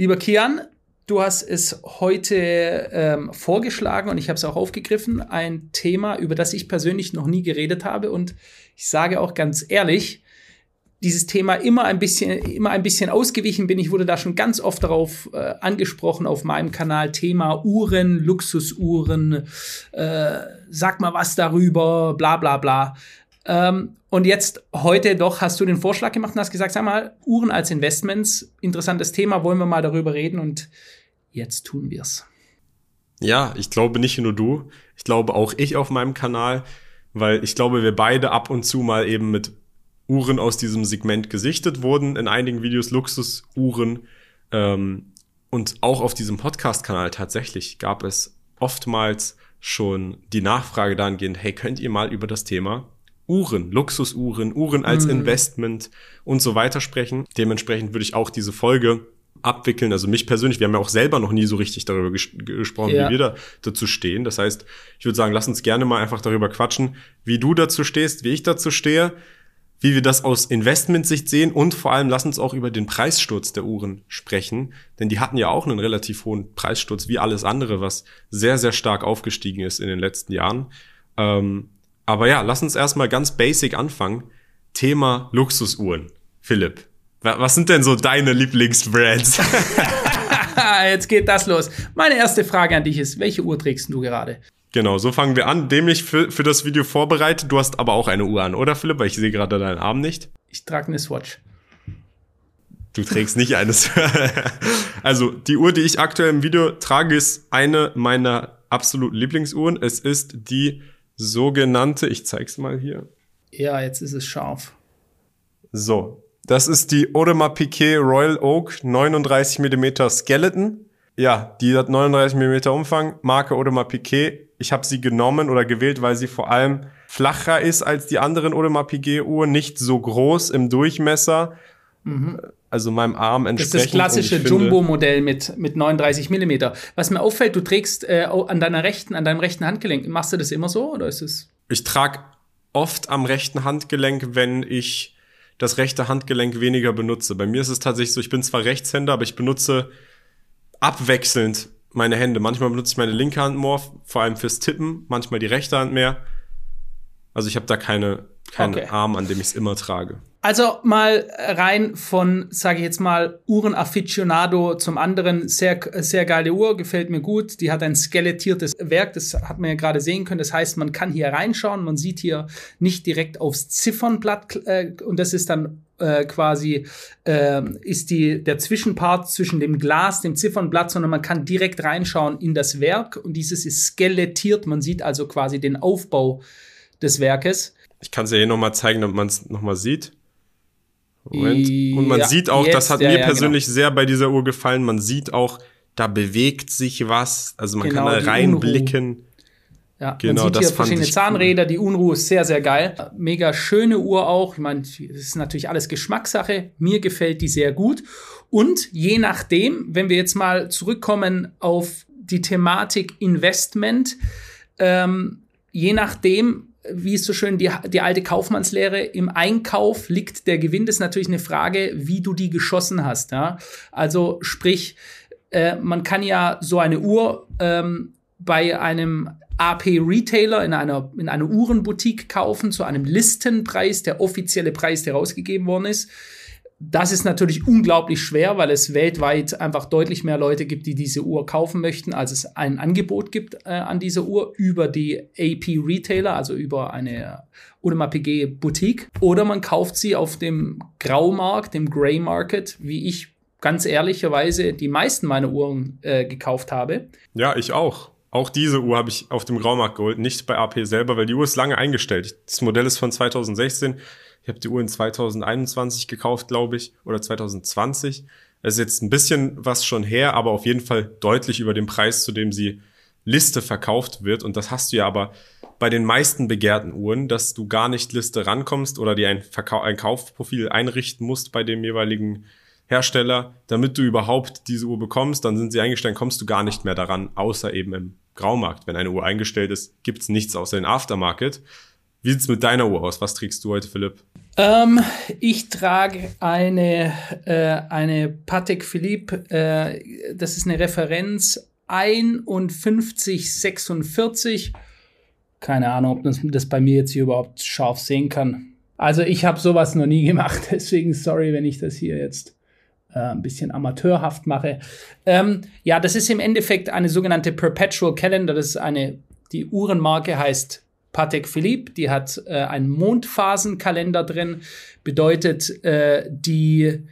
Lieber Kian, du hast es heute ähm, vorgeschlagen und ich habe es auch aufgegriffen. Ein Thema, über das ich persönlich noch nie geredet habe. Und ich sage auch ganz ehrlich, dieses Thema immer ein bisschen, immer ein bisschen ausgewichen bin. Ich wurde da schon ganz oft darauf äh, angesprochen auf meinem Kanal. Thema Uhren, Luxusuhren, äh, sag mal was darüber, bla bla bla. Ähm, und jetzt heute doch hast du den Vorschlag gemacht und hast gesagt, sag mal, Uhren als Investments, interessantes Thema, wollen wir mal darüber reden und jetzt tun wir's. Ja, ich glaube nicht nur du, ich glaube auch ich auf meinem Kanal, weil ich glaube, wir beide ab und zu mal eben mit Uhren aus diesem Segment gesichtet wurden, in einigen Videos Luxusuhren. Ähm, und auch auf diesem Podcast-Kanal tatsächlich gab es oftmals schon die Nachfrage dahingehend, hey, könnt ihr mal über das Thema Uhren, Luxusuhren, Uhren als mhm. Investment und so weiter sprechen. Dementsprechend würde ich auch diese Folge abwickeln. Also mich persönlich, wir haben ja auch selber noch nie so richtig darüber ges gesprochen, ja. wie wir da dazu stehen. Das heißt, ich würde sagen, lass uns gerne mal einfach darüber quatschen, wie du dazu stehst, wie ich dazu stehe, wie wir das aus Investmentsicht sehen und vor allem lass uns auch über den Preissturz der Uhren sprechen, denn die hatten ja auch einen relativ hohen Preissturz wie alles andere, was sehr, sehr stark aufgestiegen ist in den letzten Jahren. Ähm, aber ja, lass uns erstmal ganz basic anfangen. Thema Luxusuhren. Philipp, was sind denn so deine Lieblingsbrands? Jetzt geht das los. Meine erste Frage an dich ist, welche Uhr trägst du gerade? Genau, so fangen wir an. Dämlich für, für das Video vorbereitet. Du hast aber auch eine Uhr an, oder Philipp? Weil ich sehe gerade deinen Arm nicht. Ich trage eine Swatch. Du trägst nicht eines. also, die Uhr, die ich aktuell im Video trage, ist eine meiner absoluten Lieblingsuhren. Es ist die sogenannte, ich zeig's mal hier. Ja, jetzt ist es scharf. So, das ist die Audemars Piquet Royal Oak 39 mm Skeleton. Ja, die hat 39 mm Umfang, Marke Audemars Piquet. Ich habe sie genommen oder gewählt, weil sie vor allem flacher ist als die anderen Audemars Piguet Uhren, nicht so groß im Durchmesser. Mhm also meinem Arm entsprechend. Das ist das klassische Jumbo-Modell mit, mit 39 Millimeter. Was mir auffällt, du trägst äh, an deiner rechten, an deinem rechten Handgelenk. Machst du das immer so oder ist es? Ich trage oft am rechten Handgelenk, wenn ich das rechte Handgelenk weniger benutze. Bei mir ist es tatsächlich so, ich bin zwar Rechtshänder, aber ich benutze abwechselnd meine Hände. Manchmal benutze ich meine linke Hand mehr, vor allem fürs Tippen, manchmal die rechte Hand mehr. Also ich habe da keine, keinen okay. Arm, an dem ich es immer trage. Also mal rein von, sage ich jetzt mal, Uhrenafficionado zum anderen. Sehr, sehr geile Uhr, gefällt mir gut. Die hat ein skelettiertes Werk, das hat man ja gerade sehen können. Das heißt, man kann hier reinschauen. Man sieht hier nicht direkt aufs Ziffernblatt äh, und das ist dann äh, quasi äh, ist die der Zwischenpart zwischen dem Glas, dem Ziffernblatt, sondern man kann direkt reinschauen in das Werk und dieses ist skelettiert. Man sieht also quasi den Aufbau des Werkes. Ich kann es ja hier nochmal zeigen, damit man es nochmal sieht. Moment. Und man ja, sieht auch, jetzt, das hat ja, mir ja, persönlich genau. sehr bei dieser Uhr gefallen, man sieht auch, da bewegt sich was, also man genau, kann da reinblicken. Ja, genau, man sieht hier verschiedene Zahnräder, cool. die Unruhe ist sehr, sehr geil. Mega schöne Uhr auch. Ich meine, das ist natürlich alles Geschmackssache. Mir gefällt die sehr gut. Und je nachdem, wenn wir jetzt mal zurückkommen auf die Thematik Investment, ähm, je nachdem, wie ist so schön die, die alte Kaufmannslehre, im Einkauf liegt der Gewinn. Das ist natürlich eine Frage, wie du die geschossen hast. Ja? Also sprich, äh, man kann ja so eine Uhr ähm, bei einem AP Retailer in einer, in einer Uhrenboutique kaufen zu einem Listenpreis, der offizielle Preis, der rausgegeben worden ist. Das ist natürlich unglaublich schwer, weil es weltweit einfach deutlich mehr Leute gibt, die diese Uhr kaufen möchten, als es ein Angebot gibt äh, an dieser Uhr über die AP Retailer, also über eine Audemars PG Boutique. Oder man kauft sie auf dem Graumarkt, dem Grey Market, wie ich ganz ehrlicherweise die meisten meiner Uhren äh, gekauft habe. Ja, ich auch. Auch diese Uhr habe ich auf dem Graumarkt geholt, nicht bei AP selber, weil die Uhr ist lange eingestellt. Das Modell ist von 2016. Ich habe die Uhr in 2021 gekauft, glaube ich, oder 2020. Es ist jetzt ein bisschen was schon her, aber auf jeden Fall deutlich über dem Preis, zu dem sie Liste verkauft wird. Und das hast du ja aber bei den meisten begehrten Uhren, dass du gar nicht Liste rankommst oder dir ein, Verkau ein Kaufprofil einrichten musst bei dem jeweiligen Hersteller, damit du überhaupt diese Uhr bekommst. Dann sind sie eingestellt, kommst du gar nicht mehr daran, außer eben im Graumarkt. Wenn eine Uhr eingestellt ist, gibt's nichts außer den Aftermarket. Wie sieht's mit deiner Uhr aus? Was trägst du heute, Philipp? Ähm, ich trage eine, äh, eine Patek Philippe, äh, das ist eine Referenz 5146. Keine Ahnung, ob man das bei mir jetzt hier überhaupt scharf sehen kann. Also ich habe sowas noch nie gemacht, deswegen sorry, wenn ich das hier jetzt äh, ein bisschen amateurhaft mache. Ähm, ja, das ist im Endeffekt eine sogenannte Perpetual Calendar. Das ist eine, die Uhrenmarke heißt Patek Philippe, die hat äh, einen Mondphasenkalender drin, bedeutet, äh, die,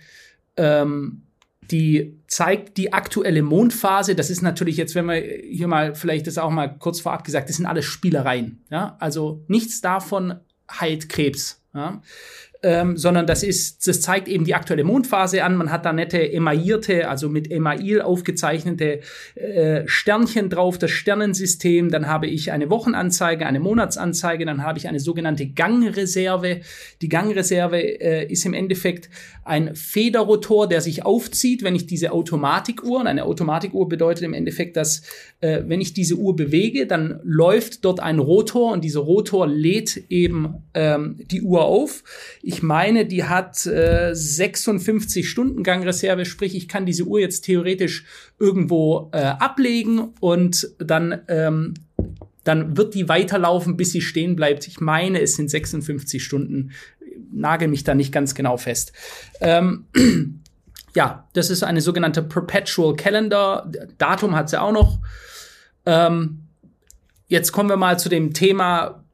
ähm, die zeigt die aktuelle Mondphase. Das ist natürlich jetzt, wenn wir hier mal vielleicht das auch mal kurz vorab gesagt, das sind alles Spielereien. Ja? Also nichts davon heilt Krebs. Ja? Ähm, sondern das ist, das zeigt eben die aktuelle Mondphase an. Man hat da nette emaillierte, also mit Email aufgezeichnete äh, Sternchen drauf, das Sternensystem. Dann habe ich eine Wochenanzeige, eine Monatsanzeige, dann habe ich eine sogenannte Gangreserve. Die Gangreserve äh, ist im Endeffekt ein Federrotor, der sich aufzieht, wenn ich diese Automatikuhr, und eine Automatikuhr bedeutet im Endeffekt, dass äh, wenn ich diese Uhr bewege, dann läuft dort ein Rotor und dieser Rotor lädt eben ähm, die Uhr auf. Ich meine, die hat äh, 56 Stunden Gangreserve, sprich, ich kann diese Uhr jetzt theoretisch irgendwo äh, ablegen und dann ähm, dann wird die weiterlaufen, bis sie stehen bleibt. Ich meine, es sind 56 Stunden. Nagel mich da nicht ganz genau fest. Ähm, ja, das ist eine sogenannte Perpetual Calendar. Datum hat sie auch noch. Ähm, jetzt kommen wir mal zu dem Thema,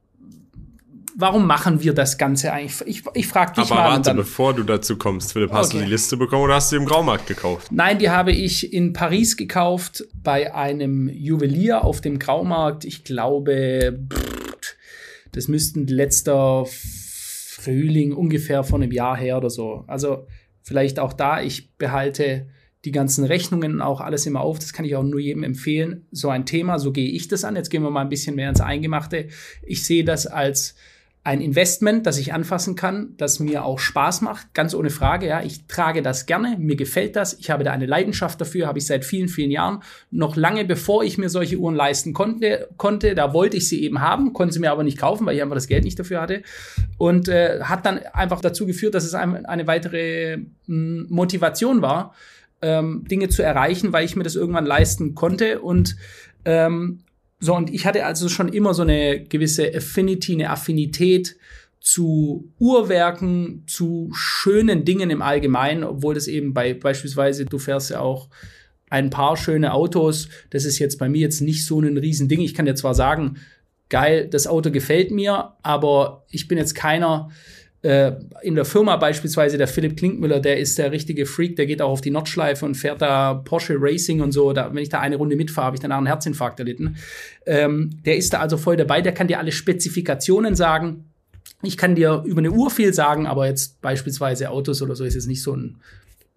warum machen wir das Ganze eigentlich? Ich, ich frage dich Aber mal. Aber warte, dann, bevor du dazu kommst, Philipp, hast okay. du die Liste bekommen oder hast du im Graumarkt gekauft? Nein, die habe ich in Paris gekauft bei einem Juwelier auf dem Graumarkt. Ich glaube, das müssten letzter Frühling ungefähr von einem Jahr her oder so. Also vielleicht auch da, ich behalte die ganzen Rechnungen auch alles immer auf. Das kann ich auch nur jedem empfehlen. So ein Thema, so gehe ich das an. Jetzt gehen wir mal ein bisschen mehr ins Eingemachte. Ich sehe das als ein Investment, das ich anfassen kann, das mir auch Spaß macht, ganz ohne Frage. Ja, ich trage das gerne, mir gefällt das, ich habe da eine Leidenschaft dafür, habe ich seit vielen, vielen Jahren. Noch lange bevor ich mir solche Uhren leisten konnte, konnte, da wollte ich sie eben haben, konnte sie mir aber nicht kaufen, weil ich einfach das Geld nicht dafür hatte. Und äh, hat dann einfach dazu geführt, dass es eine weitere mh, hm, Motivation war, ähm, Dinge zu erreichen, weil ich mir das irgendwann leisten konnte und ähm, so, und ich hatte also schon immer so eine gewisse Affinity, eine Affinität zu Uhrwerken, zu schönen Dingen im Allgemeinen, obwohl das eben bei beispielsweise, du fährst ja auch ein paar schöne Autos, das ist jetzt bei mir jetzt nicht so ein Riesending. Ich kann dir zwar sagen, geil, das Auto gefällt mir, aber ich bin jetzt keiner, äh, in der Firma beispielsweise, der Philipp Klinkmüller, der ist der richtige Freak, der geht auch auf die Nordschleife und fährt da Porsche Racing und so. Da, wenn ich da eine Runde mitfahre, habe ich danach einen Herzinfarkt erlitten. Ähm, der ist da also voll dabei, der kann dir alle Spezifikationen sagen. Ich kann dir über eine Uhr viel sagen, aber jetzt beispielsweise Autos oder so ist jetzt nicht so ein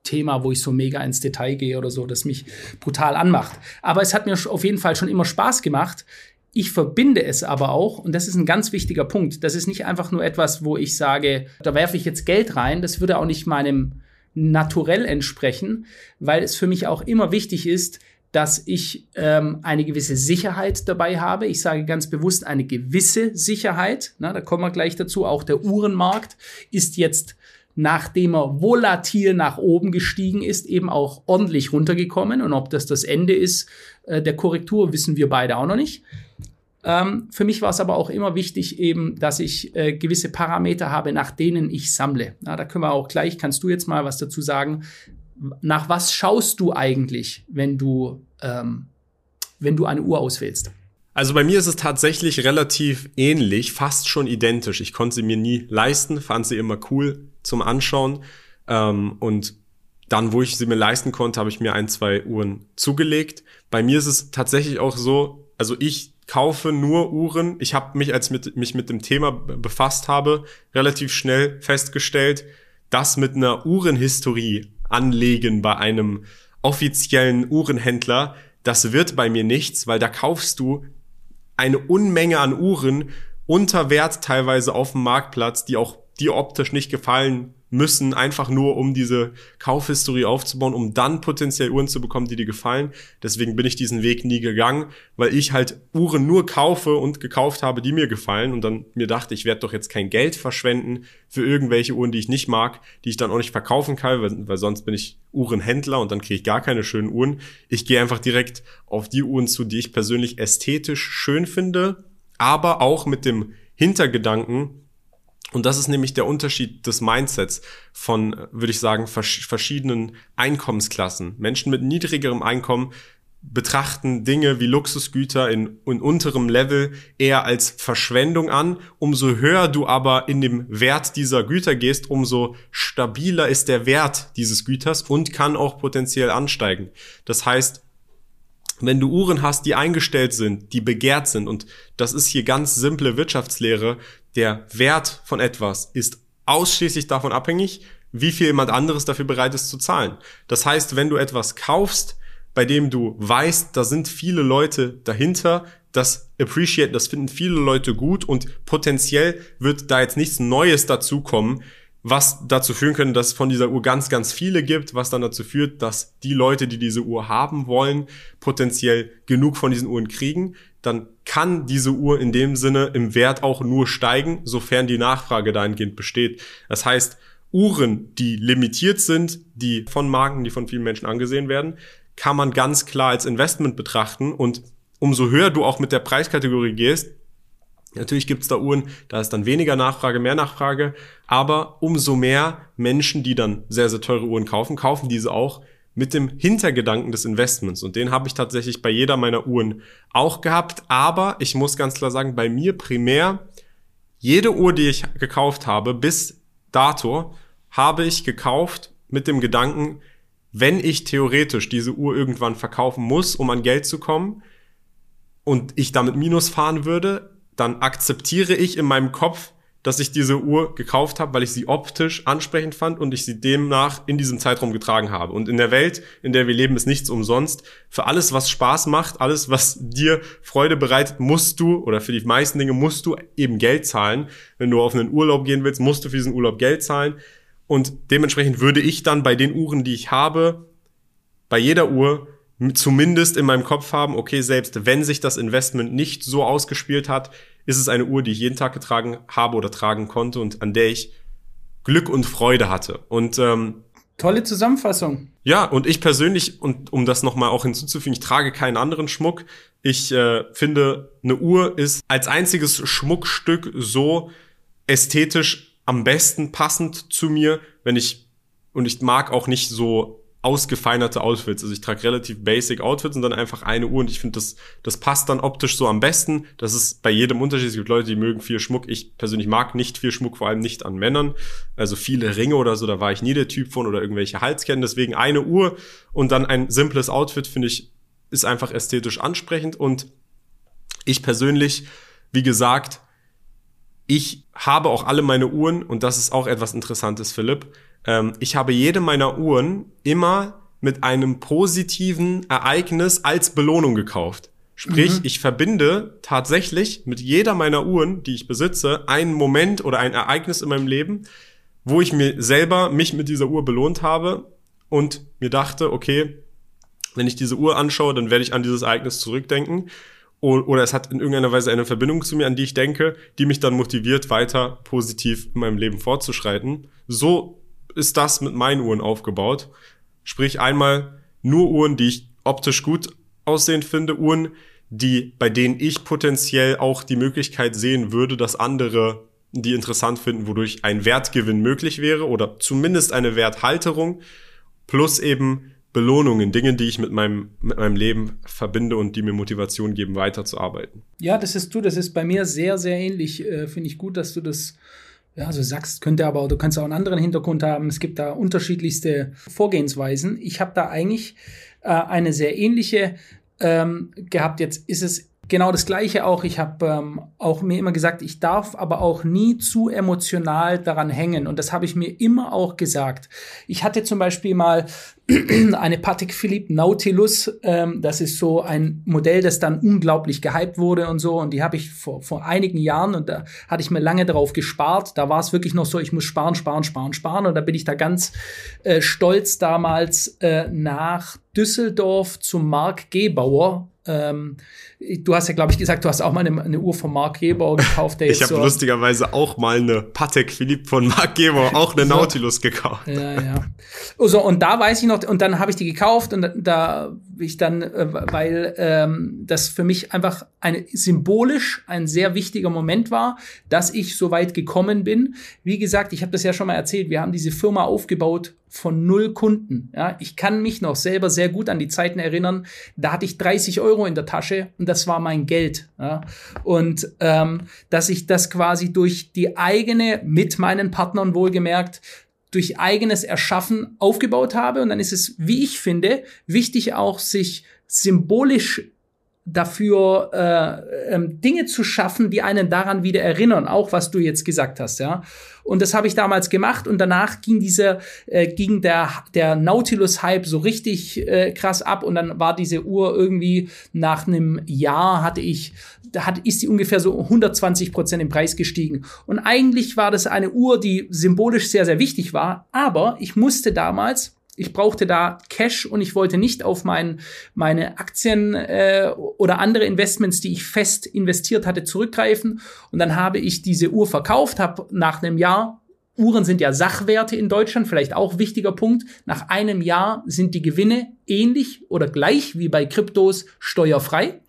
Thema, wo ich so mega ins Detail gehe oder so, das mich brutal anmacht. Aber es hat mir auf jeden Fall schon immer Spaß gemacht, ich verbinde es aber auch, und das ist ein ganz wichtiger Punkt, das ist nicht einfach nur etwas, wo ich sage, da werfe ich jetzt Geld rein, das würde auch nicht meinem Naturell entsprechen, weil es für mich auch immer wichtig ist, dass ich ähm, eine gewisse Sicherheit dabei habe. Ich sage ganz bewusst eine gewisse Sicherheit. Na, da kommen wir gleich dazu. Auch der Uhrenmarkt ist jetzt, nachdem er volatil nach oben gestiegen ist, eben auch ordentlich runtergekommen. Und ob das das Ende ist äh, der Korrektur, wissen wir beide auch noch nicht. Ähm, für mich war es aber auch immer wichtig, eben, dass ich äh, gewisse Parameter habe, nach denen ich sammle. Na, da können wir auch gleich, kannst du jetzt mal was dazu sagen. Nach was schaust du eigentlich, wenn du, ähm, wenn du eine Uhr auswählst? Also bei mir ist es tatsächlich relativ ähnlich, fast schon identisch. Ich konnte sie mir nie leisten, fand sie immer cool zum Anschauen. Ähm, und dann, wo ich sie mir leisten konnte, habe ich mir ein, zwei Uhren zugelegt. Bei mir ist es tatsächlich auch so, also ich kaufe nur Uhren. Ich habe mich, als mit, mich mit dem Thema befasst habe, relativ schnell festgestellt, dass mit einer Uhrenhistorie anlegen bei einem offiziellen Uhrenhändler, das wird bei mir nichts, weil da kaufst du eine Unmenge an Uhren unter Wert teilweise auf dem Marktplatz, die auch dir optisch nicht gefallen müssen, einfach nur um diese Kaufhistorie aufzubauen, um dann potenziell Uhren zu bekommen, die dir gefallen. Deswegen bin ich diesen Weg nie gegangen, weil ich halt Uhren nur kaufe und gekauft habe, die mir gefallen und dann mir dachte, ich werde doch jetzt kein Geld verschwenden für irgendwelche Uhren, die ich nicht mag, die ich dann auch nicht verkaufen kann, weil, weil sonst bin ich Uhrenhändler und dann kriege ich gar keine schönen Uhren. Ich gehe einfach direkt auf die Uhren zu, die ich persönlich ästhetisch schön finde, aber auch mit dem Hintergedanken, und das ist nämlich der Unterschied des Mindsets von, würde ich sagen, verschiedenen Einkommensklassen. Menschen mit niedrigerem Einkommen betrachten Dinge wie Luxusgüter in, in unterem Level eher als Verschwendung an. Umso höher du aber in dem Wert dieser Güter gehst, umso stabiler ist der Wert dieses Güters und kann auch potenziell ansteigen. Das heißt, wenn du Uhren hast, die eingestellt sind, die begehrt sind, und das ist hier ganz simple Wirtschaftslehre, der Wert von etwas ist ausschließlich davon abhängig, wie viel jemand anderes dafür bereit ist zu zahlen. Das heißt, wenn du etwas kaufst, bei dem du weißt, da sind viele Leute dahinter, das appreciate, das finden viele Leute gut und potenziell wird da jetzt nichts Neues dazukommen, was dazu führen könnte, dass es von dieser Uhr ganz, ganz viele gibt, was dann dazu führt, dass die Leute, die diese Uhr haben wollen, potenziell genug von diesen Uhren kriegen, dann kann diese Uhr in dem Sinne im Wert auch nur steigen, sofern die Nachfrage dahingehend besteht. Das heißt, Uhren, die limitiert sind, die von Marken, die von vielen Menschen angesehen werden, kann man ganz klar als Investment betrachten und umso höher du auch mit der Preiskategorie gehst, Natürlich gibt es da Uhren, da ist dann weniger Nachfrage, mehr Nachfrage, aber umso mehr Menschen, die dann sehr, sehr teure Uhren kaufen, kaufen diese auch mit dem Hintergedanken des Investments. Und den habe ich tatsächlich bei jeder meiner Uhren auch gehabt. Aber ich muss ganz klar sagen, bei mir primär, jede Uhr, die ich gekauft habe, bis dato, habe ich gekauft mit dem Gedanken, wenn ich theoretisch diese Uhr irgendwann verkaufen muss, um an Geld zu kommen, und ich damit Minus fahren würde, dann akzeptiere ich in meinem Kopf, dass ich diese Uhr gekauft habe, weil ich sie optisch ansprechend fand und ich sie demnach in diesem Zeitraum getragen habe. Und in der Welt, in der wir leben, ist nichts umsonst. Für alles, was Spaß macht, alles, was dir Freude bereitet, musst du, oder für die meisten Dinge musst du eben Geld zahlen. Wenn du auf einen Urlaub gehen willst, musst du für diesen Urlaub Geld zahlen. Und dementsprechend würde ich dann bei den Uhren, die ich habe, bei jeder Uhr zumindest in meinem Kopf haben, okay, selbst wenn sich das Investment nicht so ausgespielt hat, ist es eine Uhr, die ich jeden Tag getragen habe oder tragen konnte und an der ich Glück und Freude hatte. Und ähm, Tolle Zusammenfassung. Ja, und ich persönlich, und um das nochmal auch hinzuzufügen, ich trage keinen anderen Schmuck. Ich äh, finde, eine Uhr ist als einziges Schmuckstück so ästhetisch am besten passend zu mir, wenn ich, und ich mag auch nicht so ausgefeinerte Outfits. Also ich trage relativ basic Outfits und dann einfach eine Uhr und ich finde, das, das passt dann optisch so am besten. Das ist bei jedem Unterschied. Es gibt Leute, die mögen viel Schmuck. Ich persönlich mag nicht viel Schmuck, vor allem nicht an Männern. Also viele Ringe oder so, da war ich nie der Typ von oder irgendwelche Halsketten. Deswegen eine Uhr und dann ein simples Outfit, finde ich, ist einfach ästhetisch ansprechend und ich persönlich, wie gesagt, ich habe auch alle meine Uhren und das ist auch etwas Interessantes, Philipp ähm, ich habe jede meiner Uhren immer mit einem positiven Ereignis als Belohnung gekauft. Sprich, mhm. ich verbinde tatsächlich mit jeder meiner Uhren, die ich besitze, einen Moment oder ein Ereignis in meinem Leben, wo ich mir selber mich mit dieser Uhr belohnt habe und mir dachte, okay, wenn ich diese Uhr anschaue, dann werde ich an dieses Ereignis zurückdenken. Oder es hat in irgendeiner Weise eine Verbindung zu mir, an die ich denke, die mich dann motiviert, weiter positiv in meinem Leben fortzuschreiten. So ist das mit meinen Uhren aufgebaut. Sprich einmal nur Uhren, die ich optisch gut aussehen finde, Uhren, die, bei denen ich potenziell auch die Möglichkeit sehen würde, dass andere die interessant finden, wodurch ein Wertgewinn möglich wäre oder zumindest eine Werthalterung plus eben Belohnungen, Dinge, die ich mit meinem, mit meinem Leben verbinde und die mir Motivation geben, weiterzuarbeiten. Ja, das ist du, das ist bei mir sehr, sehr ähnlich. Äh, Finde ich gut, dass du das ja, also sagst, könnte aber, du kannst auch einen anderen Hintergrund haben. Es gibt da unterschiedlichste Vorgehensweisen. Ich habe da eigentlich äh, eine sehr ähnliche ähm, gehabt. Jetzt ist es genau das Gleiche auch. Ich habe ähm, auch mir immer gesagt, ich darf aber auch nie zu emotional daran hängen. Und das habe ich mir immer auch gesagt. Ich hatte zum Beispiel mal eine Patek Philippe Nautilus. Ähm, das ist so ein Modell, das dann unglaublich gehypt wurde und so. Und die habe ich vor, vor einigen Jahren und da hatte ich mir lange darauf gespart. Da war es wirklich noch so, ich muss sparen, sparen, sparen, sparen. Und da bin ich da ganz äh, stolz damals äh, nach Düsseldorf zum Mark Gebauer ähm, du hast ja, glaube ich, gesagt, du hast auch mal eine, eine Uhr von Mark Gebauer gekauft. ich habe so lustigerweise auch mal eine Patek Philippe von Mark Gebauer, auch eine so. Nautilus gekauft. Ja, ja. Also, und da weiß ich noch, und dann habe ich die gekauft und da ich dann, äh, weil ähm, das für mich einfach eine symbolisch ein sehr wichtiger Moment war, dass ich so weit gekommen bin. Wie gesagt, ich habe das ja schon mal erzählt, wir haben diese Firma aufgebaut von null Kunden. Ja, ich kann mich noch selber sehr gut an die Zeiten erinnern. Da hatte ich 30 Euro in der Tasche und das war mein Geld. Ja, und ähm, dass ich das quasi durch die eigene, mit meinen Partnern wohlgemerkt, durch eigenes Erschaffen aufgebaut habe. Und dann ist es, wie ich finde, wichtig auch, sich symbolisch dafür äh, ähm, Dinge zu schaffen, die einen daran wieder erinnern, auch was du jetzt gesagt hast, ja. Und das habe ich damals gemacht und danach ging dieser, äh, ging der, der Nautilus-Hype so richtig äh, krass ab und dann war diese Uhr irgendwie nach einem Jahr hatte ich, da hat, ist die ungefähr so 120 Prozent im Preis gestiegen. Und eigentlich war das eine Uhr, die symbolisch sehr, sehr wichtig war, aber ich musste damals ich brauchte da Cash und ich wollte nicht auf mein, meine Aktien äh, oder andere Investments, die ich fest investiert hatte, zurückgreifen. Und dann habe ich diese Uhr verkauft, habe nach einem Jahr Uhren sind ja Sachwerte in Deutschland, vielleicht auch wichtiger Punkt. Nach einem Jahr sind die Gewinne ähnlich oder gleich wie bei Kryptos steuerfrei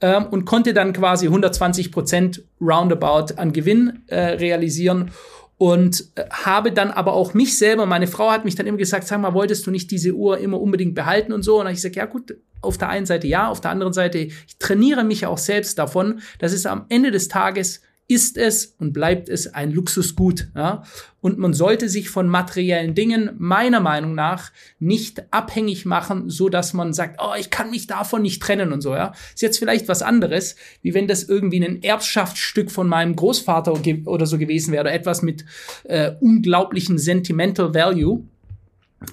ähm, und konnte dann quasi 120 Prozent roundabout an Gewinn äh, realisieren und äh, habe dann aber auch mich selber, meine Frau hat mich dann immer gesagt, sag mal, wolltest du nicht diese Uhr immer unbedingt behalten und so? Und ich sage, ja gut, auf der einen Seite ja, auf der anderen Seite, ich trainiere mich auch selbst davon, dass es am Ende des Tages ist es und bleibt es ein Luxusgut. Ja? Und man sollte sich von materiellen Dingen meiner Meinung nach nicht abhängig machen, so dass man sagt, oh, ich kann mich davon nicht trennen und so. Ja? Ist jetzt vielleicht was anderes, wie wenn das irgendwie ein Erbschaftsstück von meinem Großvater oder so gewesen wäre oder etwas mit äh, unglaublichen Sentimental Value.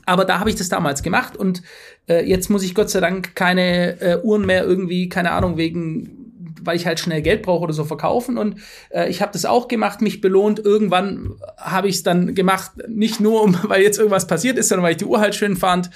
Aber da habe ich das damals gemacht und äh, jetzt muss ich Gott sei Dank keine äh, Uhren mehr irgendwie, keine Ahnung, wegen weil ich halt schnell Geld brauche oder so verkaufen. Und äh, ich habe das auch gemacht, mich belohnt. Irgendwann habe ich es dann gemacht, nicht nur, weil jetzt irgendwas passiert ist, sondern weil ich die Uhr halt schön fand.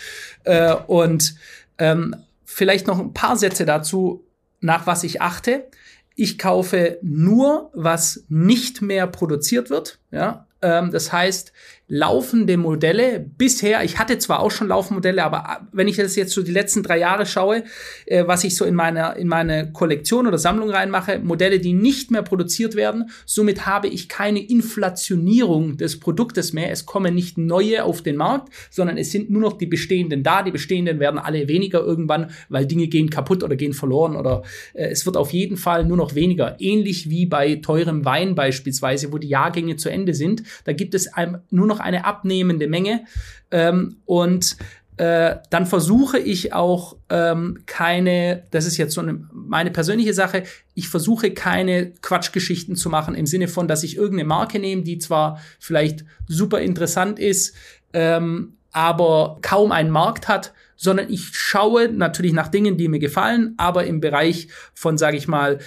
Äh, und ähm, vielleicht noch ein paar Sätze dazu, nach was ich achte. Ich kaufe nur, was nicht mehr produziert wird. Ja, ähm, das heißt, laufende Modelle bisher, ich hatte zwar auch schon laufende Modelle, aber wenn ich das jetzt so die letzten drei Jahre schaue, äh, was ich so in meine, in meine Kollektion oder Sammlung reinmache, Modelle, die nicht mehr produziert werden, somit habe ich keine Inflationierung des Produktes mehr. Es kommen nicht neue auf den Markt, sondern es sind nur noch die bestehenden da. Die bestehenden werden alle weniger irgendwann, weil Dinge gehen kaputt oder gehen verloren oder äh, es wird auf jeden Fall nur noch weniger. Ähnlich wie bei teurem Wein beispielsweise, wo die Jahrgänge zu Ende sind. Da gibt es nur noch noch eine abnehmende Menge. Ähm, und äh, dann versuche ich auch ähm, keine, das ist jetzt so eine, meine persönliche Sache, ich versuche keine Quatschgeschichten zu machen im Sinne von, dass ich irgendeine Marke nehme, die zwar vielleicht super interessant ist, ähm, aber kaum einen Markt hat, sondern ich schaue natürlich nach Dingen, die mir gefallen, aber im Bereich von, sage ich mal,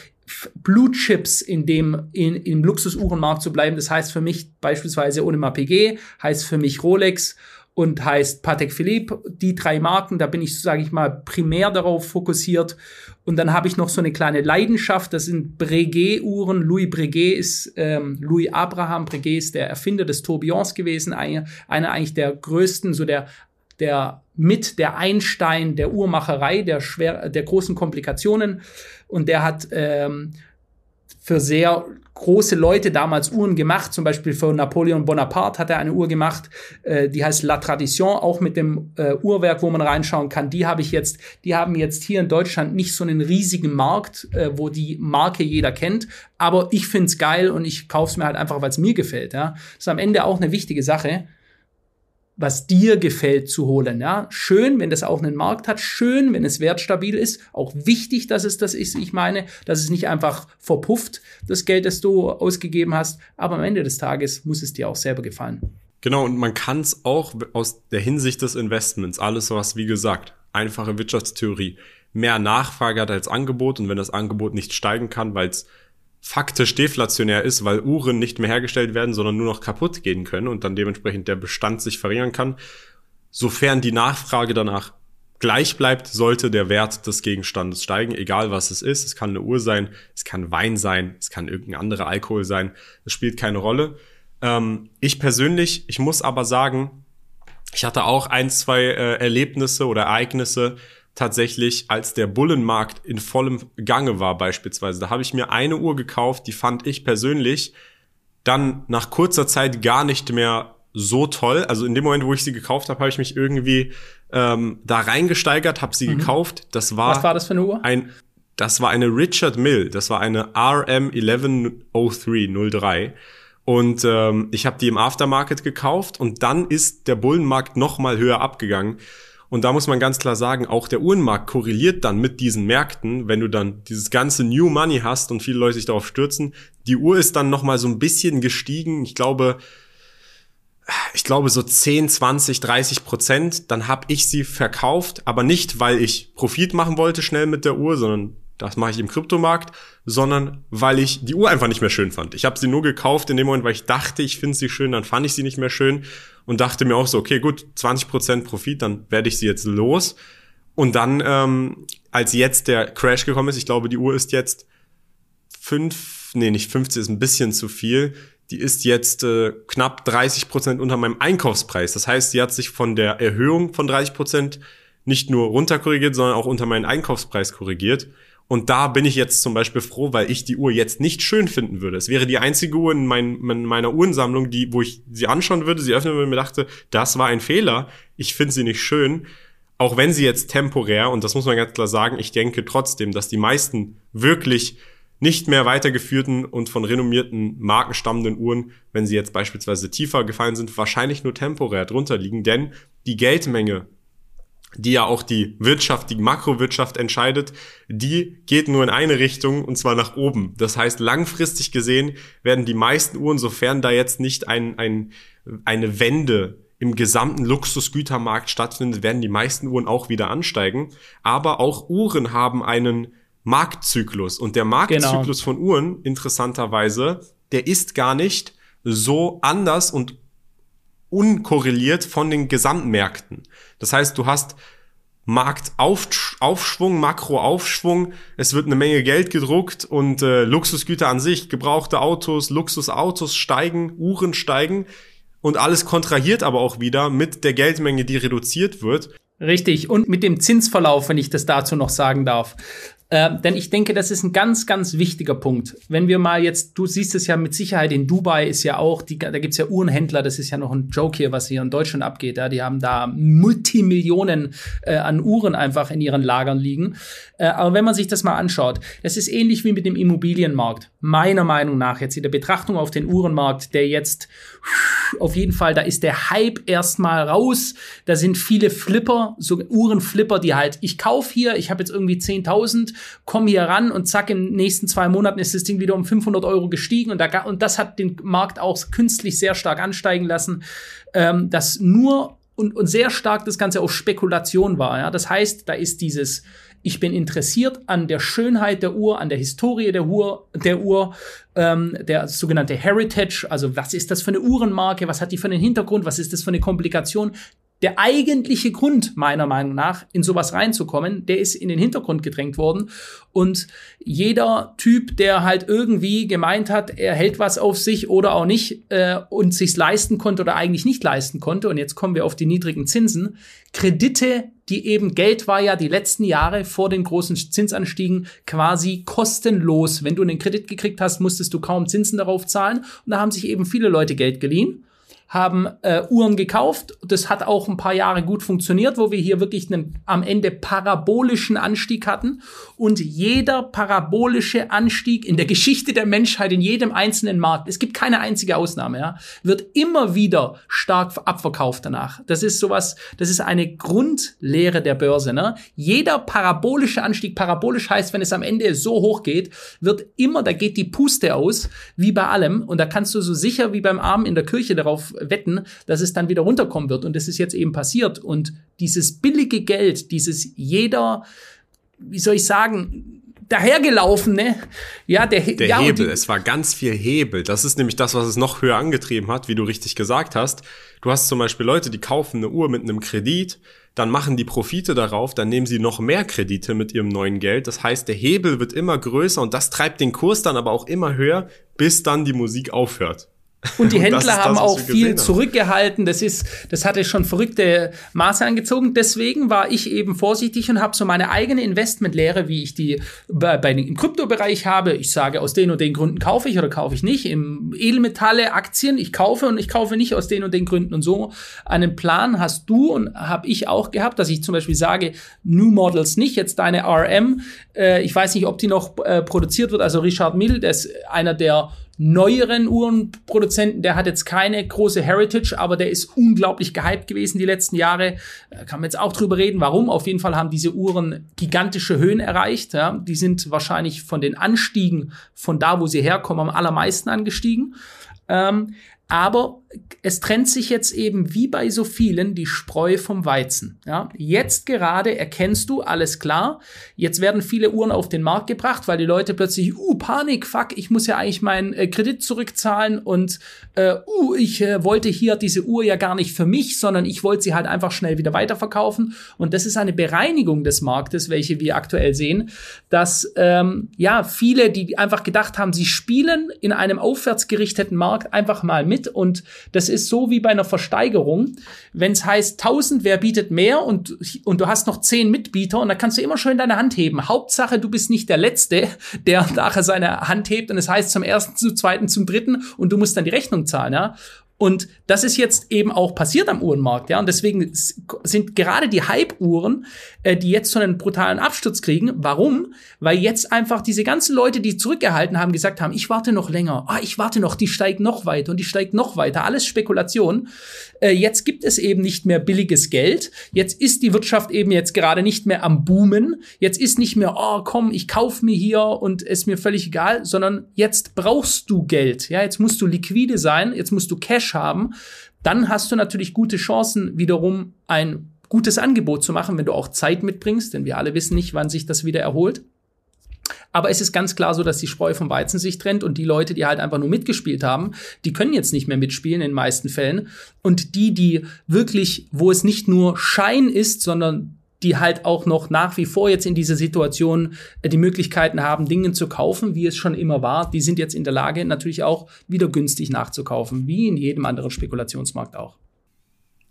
Blue Chips in dem, in, im Luxusuhrenmarkt zu bleiben. Das heißt für mich beispielsweise Audemars PG, heißt für mich Rolex und heißt Patek Philippe. Die drei Marken, da bin ich, sage ich mal, primär darauf fokussiert. Und dann habe ich noch so eine kleine Leidenschaft, das sind Breguet-Uhren. Louis Breguet ist, ähm, Louis Abraham Breguet ist der Erfinder des Tourbillons gewesen, einer, einer eigentlich der größten, so der der mit der Einstein der Uhrmacherei, der schwer, der großen Komplikationen. Und der hat ähm, für sehr große Leute damals Uhren gemacht. Zum Beispiel für Napoleon Bonaparte hat er eine Uhr gemacht, äh, die heißt La Tradition, auch mit dem äh, Uhrwerk, wo man reinschauen kann. Die habe ich jetzt, die haben jetzt hier in Deutschland nicht so einen riesigen Markt, äh, wo die Marke jeder kennt. Aber ich find's geil und ich kauf's mir halt einfach, weil es mir gefällt. Ja, das ist am Ende auch eine wichtige Sache was dir gefällt, zu holen. Ja, schön, wenn das auch einen Markt hat, schön, wenn es wertstabil ist. Auch wichtig, dass es das ist. Ich meine, dass es nicht einfach verpufft, das Geld, das du ausgegeben hast. Aber am Ende des Tages muss es dir auch selber gefallen. Genau, und man kann es auch aus der Hinsicht des Investments, alles was, wie gesagt, einfache Wirtschaftstheorie, mehr Nachfrage hat als Angebot und wenn das Angebot nicht steigen kann, weil es faktisch deflationär ist, weil Uhren nicht mehr hergestellt werden, sondern nur noch kaputt gehen können und dann dementsprechend der Bestand sich verringern kann, sofern die Nachfrage danach gleich bleibt, sollte der Wert des Gegenstandes steigen, egal was es ist. Es kann eine Uhr sein, es kann Wein sein, es kann irgendein anderer Alkohol sein. Das spielt keine Rolle. Ähm, ich persönlich, ich muss aber sagen, ich hatte auch ein, zwei äh, Erlebnisse oder Ereignisse tatsächlich, als der Bullenmarkt in vollem Gange war beispielsweise. Da habe ich mir eine Uhr gekauft, die fand ich persönlich dann nach kurzer Zeit gar nicht mehr so toll. Also in dem Moment, wo ich sie gekauft habe, habe ich mich irgendwie ähm, da reingesteigert, habe sie mhm. gekauft. Das war Was war das für eine Uhr? Ein, das war eine Richard Mill. Das war eine RM110303. Und ähm, ich habe die im Aftermarket gekauft und dann ist der Bullenmarkt noch mal höher abgegangen. Und da muss man ganz klar sagen, auch der Uhrenmarkt korreliert dann mit diesen Märkten, wenn du dann dieses ganze New Money hast und viele Leute sich darauf stürzen. Die Uhr ist dann noch mal so ein bisschen gestiegen. Ich glaube, ich glaube so 10, 20, 30 Prozent. Dann habe ich sie verkauft, aber nicht, weil ich Profit machen wollte schnell mit der Uhr, sondern das mache ich im Kryptomarkt, sondern weil ich die Uhr einfach nicht mehr schön fand. Ich habe sie nur gekauft in dem Moment, weil ich dachte, ich finde sie schön, dann fand ich sie nicht mehr schön und dachte mir auch so, okay, gut, 20% Profit, dann werde ich sie jetzt los. Und dann, ähm, als jetzt der Crash gekommen ist, ich glaube, die Uhr ist jetzt fünf, nee, nicht 50 ist ein bisschen zu viel. Die ist jetzt äh, knapp 30 Prozent unter meinem Einkaufspreis. Das heißt, sie hat sich von der Erhöhung von 30 Prozent nicht nur runterkorrigiert, sondern auch unter meinen Einkaufspreis korrigiert. Und da bin ich jetzt zum Beispiel froh, weil ich die Uhr jetzt nicht schön finden würde. Es wäre die einzige Uhr in, mein, in meiner Uhrensammlung, die, wo ich sie anschauen würde, sie öffnen würde und mir dachte, das war ein Fehler. Ich finde sie nicht schön. Auch wenn sie jetzt temporär, und das muss man ganz klar sagen, ich denke trotzdem, dass die meisten wirklich nicht mehr weitergeführten und von renommierten Marken stammenden Uhren, wenn sie jetzt beispielsweise tiefer gefallen sind, wahrscheinlich nur temporär drunter liegen, denn die Geldmenge die ja auch die Wirtschaft, die Makrowirtschaft entscheidet, die geht nur in eine Richtung und zwar nach oben. Das heißt, langfristig gesehen werden die meisten Uhren, sofern da jetzt nicht ein, ein, eine Wende im gesamten Luxusgütermarkt stattfindet, werden die meisten Uhren auch wieder ansteigen. Aber auch Uhren haben einen Marktzyklus und der Marktzyklus genau. von Uhren, interessanterweise, der ist gar nicht so anders und unkorreliert von den Gesamtmärkten. Das heißt, du hast Marktaufschwung, Makroaufschwung, es wird eine Menge Geld gedruckt und äh, Luxusgüter an sich, gebrauchte Autos, Luxusautos steigen, Uhren steigen und alles kontrahiert aber auch wieder mit der Geldmenge, die reduziert wird. Richtig, und mit dem Zinsverlauf, wenn ich das dazu noch sagen darf. Äh, denn ich denke, das ist ein ganz, ganz wichtiger Punkt. Wenn wir mal jetzt, du siehst es ja mit Sicherheit in Dubai ist ja auch, die, da gibt's ja Uhrenhändler, das ist ja noch ein Joke hier, was hier in Deutschland abgeht. Ja? Die haben da Multimillionen äh, an Uhren einfach in ihren Lagern liegen. Äh, aber wenn man sich das mal anschaut, das ist ähnlich wie mit dem Immobilienmarkt. Meiner Meinung nach, jetzt in der Betrachtung auf den Uhrenmarkt, der jetzt auf jeden Fall, da ist der Hype erstmal raus. Da sind viele Flipper, so Uhrenflipper, die halt, ich kauf hier, ich habe jetzt irgendwie 10.000 komm hier ran und zack, in den nächsten zwei Monaten ist das Ding wieder um 500 Euro gestiegen und, da, und das hat den Markt auch künstlich sehr stark ansteigen lassen, ähm, dass nur und, und sehr stark das Ganze auf Spekulation war. Ja? Das heißt, da ist dieses ich bin interessiert an der Schönheit der Uhr, an der Historie der Uhr, der Uhr, ähm, der sogenannte Heritage. Also was ist das für eine Uhrenmarke? Was hat die für einen Hintergrund? Was ist das für eine Komplikation? Der eigentliche Grund, meiner Meinung nach, in sowas reinzukommen, der ist in den Hintergrund gedrängt worden. Und jeder Typ, der halt irgendwie gemeint hat, er hält was auf sich oder auch nicht äh, und sich's leisten konnte oder eigentlich nicht leisten konnte, und jetzt kommen wir auf die niedrigen Zinsen, Kredite, die eben Geld war ja die letzten Jahre vor den großen Zinsanstiegen quasi kostenlos. Wenn du einen Kredit gekriegt hast, musstest du kaum Zinsen darauf zahlen. Und da haben sich eben viele Leute Geld geliehen haben äh, Uhren gekauft. Das hat auch ein paar Jahre gut funktioniert, wo wir hier wirklich einen am Ende parabolischen Anstieg hatten. Und jeder parabolische Anstieg in der Geschichte der Menschheit, in jedem einzelnen Markt, es gibt keine einzige Ausnahme, ja, wird immer wieder stark abverkauft danach. Das ist sowas, das ist eine Grundlehre der Börse. Ne? Jeder parabolische Anstieg, parabolisch heißt, wenn es am Ende so hoch geht, wird immer, da geht die Puste aus, wie bei allem. Und da kannst du so sicher wie beim Arm in der Kirche darauf wetten, dass es dann wieder runterkommen wird. Und das ist jetzt eben passiert. Und dieses billige Geld, dieses jeder, wie soll ich sagen, dahergelaufene, ja, der, der ja, Hebel, es war ganz viel Hebel. Das ist nämlich das, was es noch höher angetrieben hat, wie du richtig gesagt hast. Du hast zum Beispiel Leute, die kaufen eine Uhr mit einem Kredit, dann machen die Profite darauf, dann nehmen sie noch mehr Kredite mit ihrem neuen Geld. Das heißt, der Hebel wird immer größer und das treibt den Kurs dann aber auch immer höher, bis dann die Musik aufhört. Und die Händler das haben auch viel zurückgehalten. Das ist, das hatte schon verrückte Maße angezogen. Deswegen war ich eben vorsichtig und habe so meine eigene Investmentlehre, wie ich die bei, bei, im Kryptobereich habe. Ich sage, aus den und den Gründen kaufe ich oder kaufe ich nicht. Im Edelmetalle, Aktien, ich kaufe und ich kaufe nicht aus den und den Gründen. Und so einen Plan hast du und habe ich auch gehabt, dass ich zum Beispiel sage, New Models nicht, jetzt deine RM. Äh, ich weiß nicht, ob die noch äh, produziert wird. Also Richard Mill, der ist einer der neueren Uhrenproduzenten, der hat jetzt keine große Heritage, aber der ist unglaublich gehypt gewesen die letzten Jahre. Da kann man jetzt auch drüber reden, warum. Auf jeden Fall haben diese Uhren gigantische Höhen erreicht. Ja. Die sind wahrscheinlich von den Anstiegen von da, wo sie herkommen, am allermeisten angestiegen. Ähm, aber es trennt sich jetzt eben wie bei so vielen die Spreu vom Weizen. Ja, jetzt gerade erkennst du, alles klar, jetzt werden viele Uhren auf den Markt gebracht, weil die Leute plötzlich, uh, Panik, fuck, ich muss ja eigentlich meinen äh, Kredit zurückzahlen und äh, uh, ich äh, wollte hier diese Uhr ja gar nicht für mich, sondern ich wollte sie halt einfach schnell wieder weiterverkaufen. Und das ist eine Bereinigung des Marktes, welche wir aktuell sehen, dass ähm, ja viele, die einfach gedacht haben, sie spielen in einem aufwärtsgerichteten Markt einfach mal mit mit und das ist so wie bei einer Versteigerung. Wenn es heißt 1000, wer bietet mehr und, und du hast noch 10 Mitbieter und dann kannst du immer schön deine Hand heben. Hauptsache, du bist nicht der Letzte, der nachher seine Hand hebt und es heißt zum ersten, zum zweiten, zum dritten und du musst dann die Rechnung zahlen, ja. Und das ist jetzt eben auch passiert am Uhrenmarkt, ja. Und deswegen sind gerade die Hype-Uhren, äh, die jetzt so einen brutalen Absturz kriegen. Warum? Weil jetzt einfach diese ganzen Leute, die zurückgehalten haben, gesagt haben, ich warte noch länger, ah, ich warte noch, die steigt noch weiter und die steigt noch weiter. Alles Spekulation. Äh, jetzt gibt es eben nicht mehr billiges Geld. Jetzt ist die Wirtschaft eben jetzt gerade nicht mehr am Boomen. Jetzt ist nicht mehr, oh komm, ich kauf mir hier und ist mir völlig egal, sondern jetzt brauchst du Geld. Ja, jetzt musst du liquide sein, jetzt musst du Cash haben. Dann hast du natürlich gute Chancen, wiederum ein gutes Angebot zu machen, wenn du auch Zeit mitbringst, denn wir alle wissen nicht, wann sich das wieder erholt. Aber es ist ganz klar so, dass die Spreu vom Weizen sich trennt und die Leute, die halt einfach nur mitgespielt haben, die können jetzt nicht mehr mitspielen in den meisten Fällen. Und die, die wirklich, wo es nicht nur Schein ist, sondern die halt auch noch nach wie vor jetzt in dieser Situation äh, die Möglichkeiten haben, Dinge zu kaufen, wie es schon immer war, die sind jetzt in der Lage, natürlich auch wieder günstig nachzukaufen, wie in jedem anderen Spekulationsmarkt auch.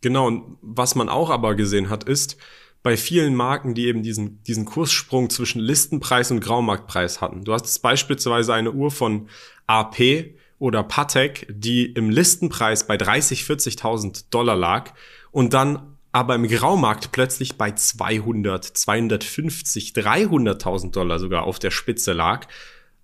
Genau, und was man auch aber gesehen hat, ist, bei vielen Marken, die eben diesen, diesen Kurssprung zwischen Listenpreis und Graumarktpreis hatten. Du hast beispielsweise eine Uhr von AP oder Patek, die im Listenpreis bei 30, 40.000 Dollar lag und dann aber im Graumarkt plötzlich bei 200, 250, 300.000 Dollar sogar auf der Spitze lag.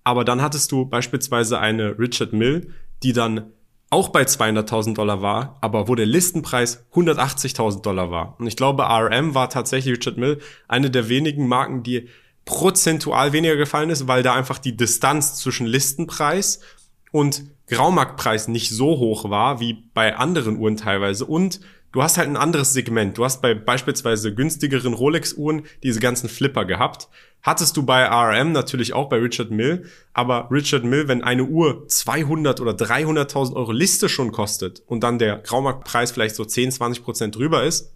Aber dann hattest du beispielsweise eine Richard Mill, die dann auch bei 200.000 Dollar war, aber wo der Listenpreis 180.000 Dollar war. Und ich glaube, RM war tatsächlich Richard Mill eine der wenigen Marken, die prozentual weniger gefallen ist, weil da einfach die Distanz zwischen Listenpreis und Graumarktpreis nicht so hoch war wie bei anderen Uhren teilweise und du hast halt ein anderes Segment. Du hast bei beispielsweise günstigeren Rolex-Uhren diese ganzen Flipper gehabt. Hattest du bei RM natürlich auch bei Richard Mill. Aber Richard Mill, wenn eine Uhr 200 oder 300.000 Euro Liste schon kostet und dann der Graumarktpreis vielleicht so 10, 20 Prozent drüber ist,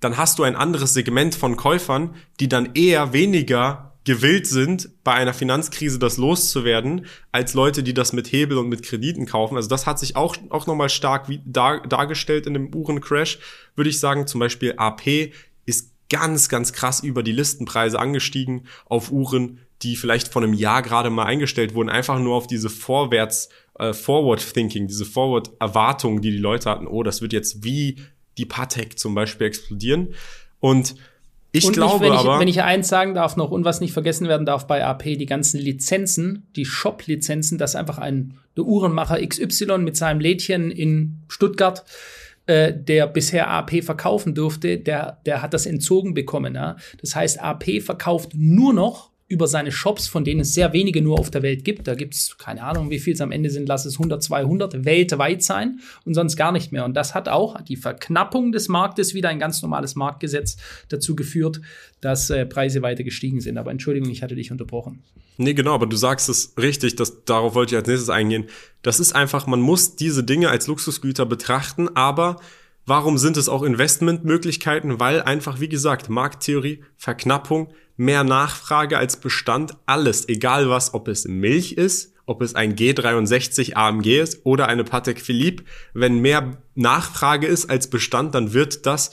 dann hast du ein anderes Segment von Käufern, die dann eher weniger gewillt sind, bei einer Finanzkrise das loszuwerden, als Leute, die das mit Hebel und mit Krediten kaufen. Also das hat sich auch, auch nochmal stark wie, dar, dargestellt in dem Uhrencrash, würde ich sagen. Zum Beispiel AP ist ganz, ganz krass über die Listenpreise angestiegen auf Uhren, die vielleicht vor einem Jahr gerade mal eingestellt wurden, einfach nur auf diese Vorwärts, äh, Forward Thinking, diese Forward Erwartungen, die die Leute hatten, oh, das wird jetzt wie die Patek zum Beispiel explodieren. Und ich und glaube ich, wenn aber. Ich, wenn ich eins sagen darf noch und was nicht vergessen werden darf bei AP, die ganzen Lizenzen, die Shop-Lizenzen, dass einfach ein der Uhrenmacher XY mit seinem Lädchen in Stuttgart äh, der bisher AP verkaufen durfte, der, der hat das entzogen bekommen. Ja? Das heißt, AP verkauft nur noch über seine Shops, von denen es sehr wenige nur auf der Welt gibt. Da gibt es keine Ahnung, wie viel es am Ende sind, lass es 100, 200 weltweit sein und sonst gar nicht mehr. Und das hat auch die Verknappung des Marktes wieder ein ganz normales Marktgesetz dazu geführt, dass äh, Preise weiter gestiegen sind. Aber Entschuldigung, ich hatte dich unterbrochen. Nee, genau, aber du sagst es richtig, dass, darauf wollte ich als nächstes eingehen. Das ist einfach, man muss diese Dinge als Luxusgüter betrachten, aber warum sind es auch Investmentmöglichkeiten? Weil einfach, wie gesagt, Markttheorie, Verknappung, mehr Nachfrage als Bestand, alles, egal was, ob es Milch ist, ob es ein G63 AMG ist oder eine Patek Philippe, wenn mehr Nachfrage ist als Bestand, dann wird das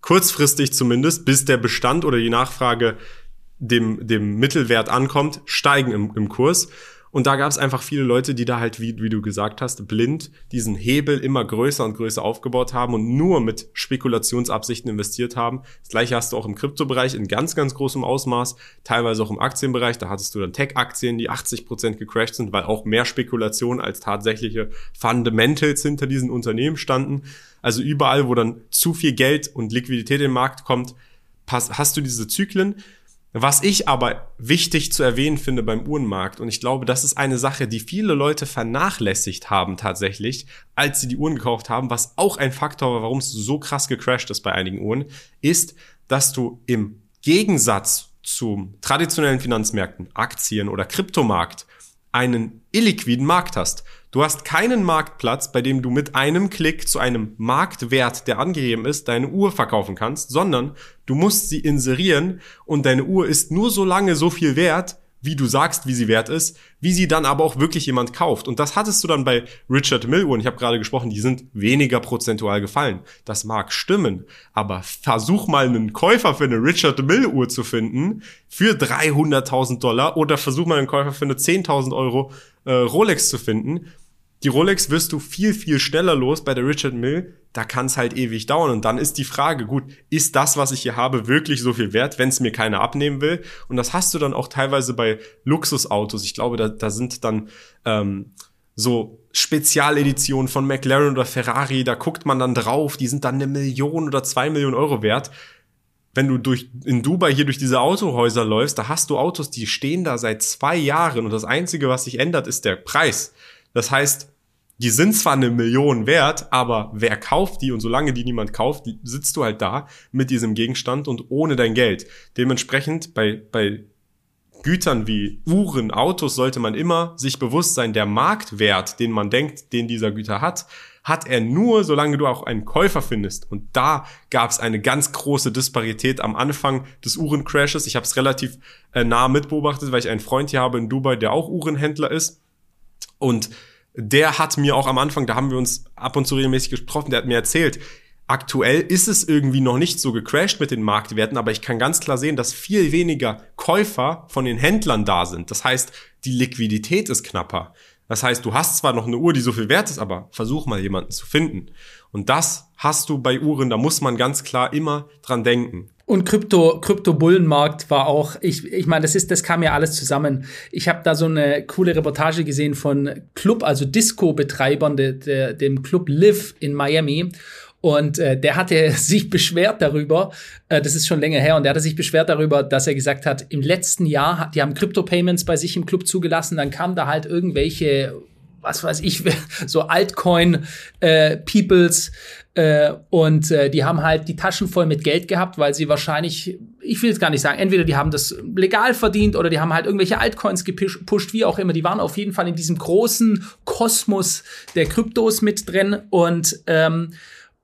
kurzfristig zumindest, bis der Bestand oder die Nachfrage dem, dem Mittelwert ankommt, steigen im, im Kurs. Und da gab es einfach viele Leute, die da halt, wie, wie du gesagt hast, blind diesen Hebel immer größer und größer aufgebaut haben und nur mit Spekulationsabsichten investiert haben. Das gleiche hast du auch im Kryptobereich in ganz, ganz großem Ausmaß, teilweise auch im Aktienbereich. Da hattest du dann Tech-Aktien, die 80 Prozent gecrashed sind, weil auch mehr Spekulation als tatsächliche Fundamentals hinter diesen Unternehmen standen. Also überall, wo dann zu viel Geld und Liquidität in den Markt kommt, hast du diese Zyklen. Was ich aber wichtig zu erwähnen finde beim Uhrenmarkt, und ich glaube, das ist eine Sache, die viele Leute vernachlässigt haben tatsächlich, als sie die Uhren gekauft haben, was auch ein Faktor war, warum es so krass gecrashed ist bei einigen Uhren, ist, dass du im Gegensatz zu traditionellen Finanzmärkten, Aktien oder Kryptomarkt, einen illiquiden Markt hast. Du hast keinen Marktplatz, bei dem du mit einem Klick zu einem Marktwert, der angegeben ist, deine Uhr verkaufen kannst, sondern du musst sie inserieren und deine Uhr ist nur so lange so viel wert, wie du sagst, wie sie wert ist, wie sie dann aber auch wirklich jemand kauft. Und das hattest du dann bei Richard Mill Uhren. Ich habe gerade gesprochen, die sind weniger prozentual gefallen. Das mag stimmen, aber versuch mal einen Käufer für eine Richard Mill Uhr zu finden für 300.000 Dollar oder versuch mal einen Käufer für eine 10.000 Euro äh, Rolex zu finden. Die Rolex wirst du viel, viel schneller los. Bei der Richard Mill, da kann es halt ewig dauern. Und dann ist die Frage, gut, ist das, was ich hier habe, wirklich so viel wert, wenn es mir keiner abnehmen will? Und das hast du dann auch teilweise bei Luxusautos. Ich glaube, da, da sind dann ähm, so Spezialeditionen von McLaren oder Ferrari, da guckt man dann drauf, die sind dann eine Million oder zwei Millionen Euro wert wenn du durch, in Dubai hier durch diese Autohäuser läufst, da hast du Autos, die stehen da seit zwei Jahren und das Einzige, was sich ändert, ist der Preis. Das heißt, die sind zwar eine Million wert, aber wer kauft die? Und solange die niemand kauft, sitzt du halt da mit diesem Gegenstand und ohne dein Geld. Dementsprechend bei, bei Gütern wie Uhren, Autos sollte man immer sich bewusst sein, der Marktwert, den man denkt, den dieser Güter hat, hat er nur, solange du auch einen Käufer findest. Und da gab es eine ganz große Disparität am Anfang des Uhrencrashes. Ich habe es relativ äh, nah mitbeobachtet, weil ich einen Freund hier habe in Dubai, der auch Uhrenhändler ist. Und der hat mir auch am Anfang, da haben wir uns ab und zu regelmäßig gesprochen, der hat mir erzählt, aktuell ist es irgendwie noch nicht so gecrashed mit den Marktwerten, aber ich kann ganz klar sehen, dass viel weniger Käufer von den Händlern da sind. Das heißt, die Liquidität ist knapper. Das heißt, du hast zwar noch eine Uhr, die so viel wert ist, aber versuch mal jemanden zu finden. Und das hast du bei Uhren, da muss man ganz klar immer dran denken. Und Krypto, Krypto-Bullenmarkt war auch, ich, ich meine, das ist, das kam ja alles zusammen. Ich habe da so eine coole Reportage gesehen von Club, also Disco-Betreibern, de, de, dem Club Live in Miami. Und äh, der hatte sich beschwert darüber, äh, das ist schon länger her, und der hatte sich beschwert darüber, dass er gesagt hat, im letzten Jahr, die haben Crypto-Payments bei sich im Club zugelassen, dann kamen da halt irgendwelche was weiß ich, so Altcoin-Peoples äh, äh, und äh, die haben halt die Taschen voll mit Geld gehabt, weil sie wahrscheinlich, ich will jetzt gar nicht sagen, entweder die haben das legal verdient oder die haben halt irgendwelche Altcoins gepusht, wie auch immer. Die waren auf jeden Fall in diesem großen Kosmos der Kryptos mit drin und ähm,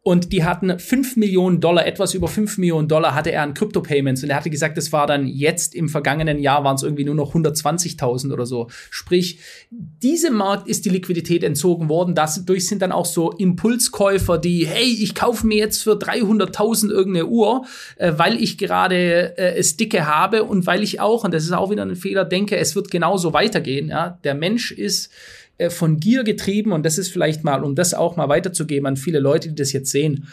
und die hatten 5 Millionen Dollar, etwas über 5 Millionen Dollar hatte er an Crypto-Payments und er hatte gesagt, das war dann jetzt im vergangenen Jahr waren es irgendwie nur noch 120.000 oder so. Sprich, diesem Markt ist die Liquidität entzogen worden. Dadurch sind dann auch so Impulskäufer, die, hey, ich kaufe mir jetzt für 300.000 irgendeine Uhr, äh, weil ich gerade äh, es dicke habe und weil ich auch, und das ist auch wieder ein Fehler, denke, es wird genauso weitergehen. Ja? Der Mensch ist äh, von Gier getrieben und das ist vielleicht mal, um das auch mal weiterzugeben an viele Leute, die das jetzt sehen.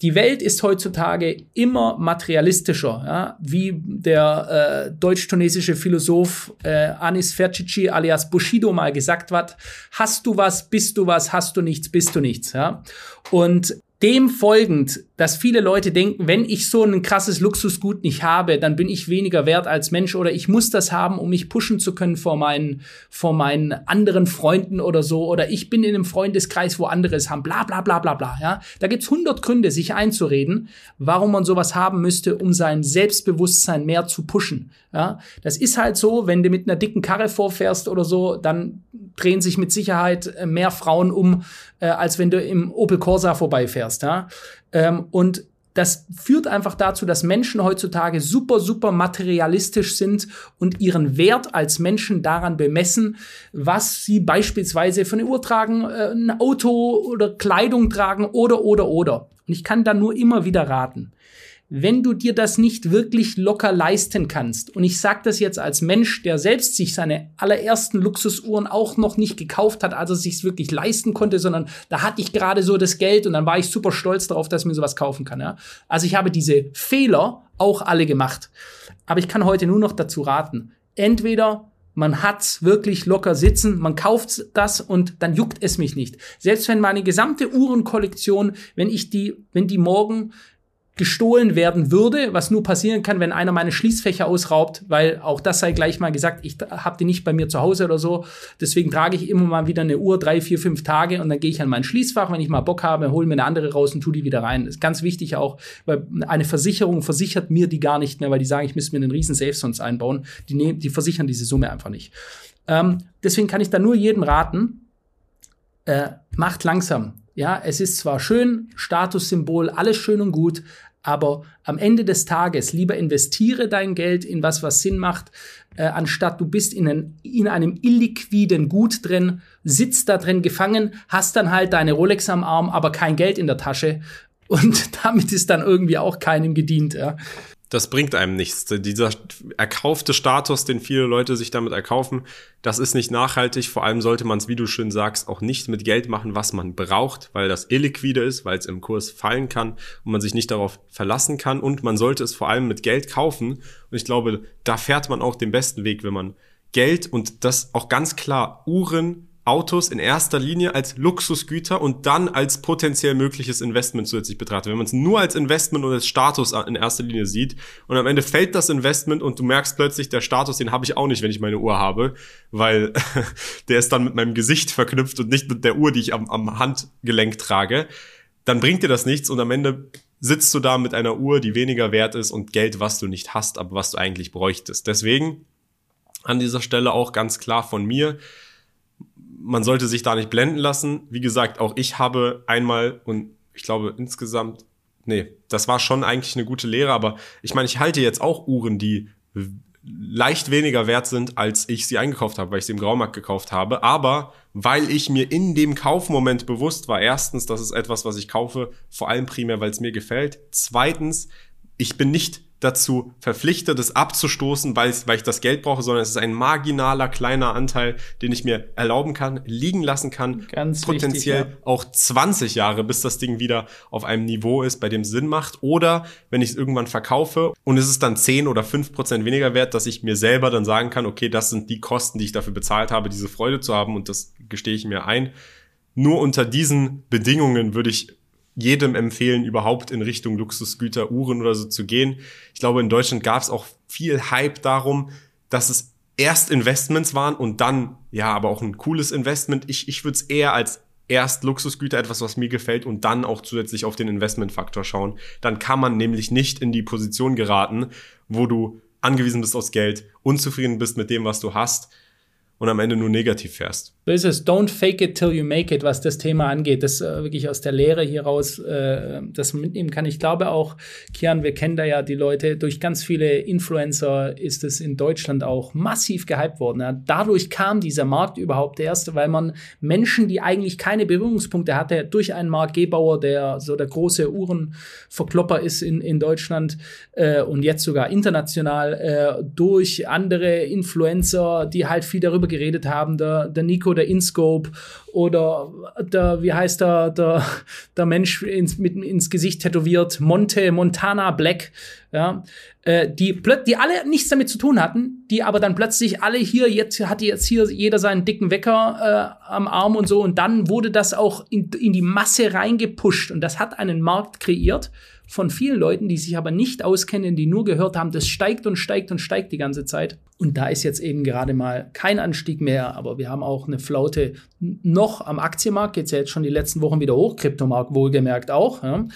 Die Welt ist heutzutage immer materialistischer, ja? wie der äh, deutsch-tunesische Philosoph äh, Anis Fercici alias Bushido mal gesagt hat, hast du was, bist du was, hast du nichts, bist du nichts. Ja? Und dem folgend, dass viele Leute denken, wenn ich so ein krasses Luxusgut nicht habe, dann bin ich weniger wert als Mensch oder ich muss das haben, um mich pushen zu können vor meinen, vor meinen anderen Freunden oder so oder ich bin in einem Freundeskreis, wo andere es haben, bla, bla, bla, bla, bla, ja. Da gibt's hundert Gründe, sich einzureden, warum man sowas haben müsste, um sein Selbstbewusstsein mehr zu pushen, ja. Das ist halt so, wenn du mit einer dicken Karre vorfährst oder so, dann drehen sich mit Sicherheit äh, mehr Frauen um, äh, als wenn du im Opel Corsa vorbeifährst. Ja? Ähm, und das führt einfach dazu, dass Menschen heutzutage super, super materialistisch sind und ihren Wert als Menschen daran bemessen, was sie beispielsweise für eine Uhr tragen, äh, ein Auto oder Kleidung tragen oder, oder, oder. Und ich kann da nur immer wieder raten wenn du dir das nicht wirklich locker leisten kannst, und ich sage das jetzt als Mensch, der selbst sich seine allerersten Luxusuhren auch noch nicht gekauft hat, als er sich wirklich leisten konnte, sondern da hatte ich gerade so das Geld und dann war ich super stolz darauf, dass ich mir sowas kaufen kann. Ja? Also ich habe diese Fehler auch alle gemacht. Aber ich kann heute nur noch dazu raten, entweder man hat's wirklich locker sitzen, man kauft das und dann juckt es mich nicht. Selbst wenn meine gesamte Uhrenkollektion, wenn ich die, wenn die morgen gestohlen werden würde, was nur passieren kann, wenn einer meine Schließfächer ausraubt, weil auch das sei gleich mal gesagt, ich habe die nicht bei mir zu Hause oder so. Deswegen trage ich immer mal wieder eine Uhr, drei, vier, fünf Tage und dann gehe ich an mein Schließfach, wenn ich mal Bock habe, hole mir eine andere raus und tu die wieder rein. Das ist ganz wichtig auch, weil eine Versicherung versichert mir die gar nicht mehr, weil die sagen, ich müsste mir einen riesen Safe sonst einbauen. Die, nehmen, die versichern diese Summe einfach nicht. Ähm, deswegen kann ich da nur jedem raten, äh, macht langsam. Ja, es ist zwar schön, Statussymbol, alles schön und gut, aber am Ende des Tages lieber investiere dein Geld in was, was Sinn macht, äh, anstatt du bist in, ein, in einem illiquiden Gut drin, sitzt da drin gefangen, hast dann halt deine Rolex am Arm, aber kein Geld in der Tasche. Und damit ist dann irgendwie auch keinem gedient. Ja das bringt einem nichts. Dieser erkaufte Status, den viele Leute sich damit erkaufen, das ist nicht nachhaltig. Vor allem sollte man es, wie du schön sagst, auch nicht mit Geld machen, was man braucht, weil das illiquide ist, weil es im Kurs fallen kann und man sich nicht darauf verlassen kann. Und man sollte es vor allem mit Geld kaufen. Und ich glaube, da fährt man auch den besten Weg, wenn man Geld und das auch ganz klar Uhren, Autos in erster Linie als Luxusgüter und dann als potenziell mögliches Investment zusätzlich betrachtet. Wenn man es nur als Investment und als Status in erster Linie sieht und am Ende fällt das Investment und du merkst plötzlich, der Status, den habe ich auch nicht, wenn ich meine Uhr habe, weil der ist dann mit meinem Gesicht verknüpft und nicht mit der Uhr, die ich am, am Handgelenk trage, dann bringt dir das nichts und am Ende sitzt du da mit einer Uhr, die weniger wert ist und Geld, was du nicht hast, aber was du eigentlich bräuchtest. Deswegen an dieser Stelle auch ganz klar von mir, man sollte sich da nicht blenden lassen. Wie gesagt, auch ich habe einmal und ich glaube insgesamt, nee, das war schon eigentlich eine gute Lehre, aber ich meine, ich halte jetzt auch Uhren, die leicht weniger wert sind, als ich sie eingekauft habe, weil ich sie im Graumarkt gekauft habe. Aber weil ich mir in dem Kaufmoment bewusst war, erstens, das ist etwas, was ich kaufe, vor allem primär, weil es mir gefällt. Zweitens, ich bin nicht dazu verpflichtet, es abzustoßen, weil ich, weil ich das Geld brauche, sondern es ist ein marginaler kleiner Anteil, den ich mir erlauben kann, liegen lassen kann, Ganz potenziell wichtig, ja. auch 20 Jahre, bis das Ding wieder auf einem Niveau ist, bei dem Sinn macht. Oder wenn ich es irgendwann verkaufe und es ist dann 10 oder 5 Prozent weniger wert, dass ich mir selber dann sagen kann, okay, das sind die Kosten, die ich dafür bezahlt habe, diese Freude zu haben und das gestehe ich mir ein. Nur unter diesen Bedingungen würde ich jedem empfehlen, überhaupt in Richtung Luxusgüter, Uhren oder so zu gehen. Ich glaube, in Deutschland gab es auch viel Hype darum, dass es erst Investments waren und dann, ja, aber auch ein cooles Investment. Ich, ich würde es eher als erst Luxusgüter, etwas, was mir gefällt, und dann auch zusätzlich auf den Investmentfaktor schauen. Dann kann man nämlich nicht in die Position geraten, wo du angewiesen bist aufs Geld, unzufrieden bist mit dem, was du hast und am Ende nur negativ fährst. So ist es. Don't fake it till you make it, was das Thema angeht. Das äh, wirklich aus der Lehre hier raus, äh, das mitnehmen kann. Ich glaube auch, Kian, wir kennen da ja die Leute, durch ganz viele Influencer ist es in Deutschland auch massiv gehypt worden. Ja. Dadurch kam dieser Markt überhaupt erst, weil man Menschen, die eigentlich keine Berührungspunkte hatte, durch einen Mark Gebauer, der so der große Uhrenverklopper ist in, in Deutschland äh, und jetzt sogar international, äh, durch andere Influencer, die halt viel darüber geredet haben, der, der Nico, der InScope oder der, wie heißt der, der, der Mensch ins, mit, ins Gesicht tätowiert, Monte, Montana Black, ja, äh, die, die alle nichts damit zu tun hatten, die aber dann plötzlich alle hier, jetzt hatte jetzt hier jeder seinen dicken Wecker äh, am Arm und so und dann wurde das auch in, in die Masse reingepusht und das hat einen Markt kreiert von vielen Leuten, die sich aber nicht auskennen, die nur gehört haben, das steigt und steigt und steigt die ganze Zeit. Und da ist jetzt eben gerade mal kein Anstieg mehr, aber wir haben auch eine Flaute noch am Aktienmarkt, geht's ja jetzt schon die letzten Wochen wieder hoch, Kryptomarkt wohlgemerkt auch. Ja.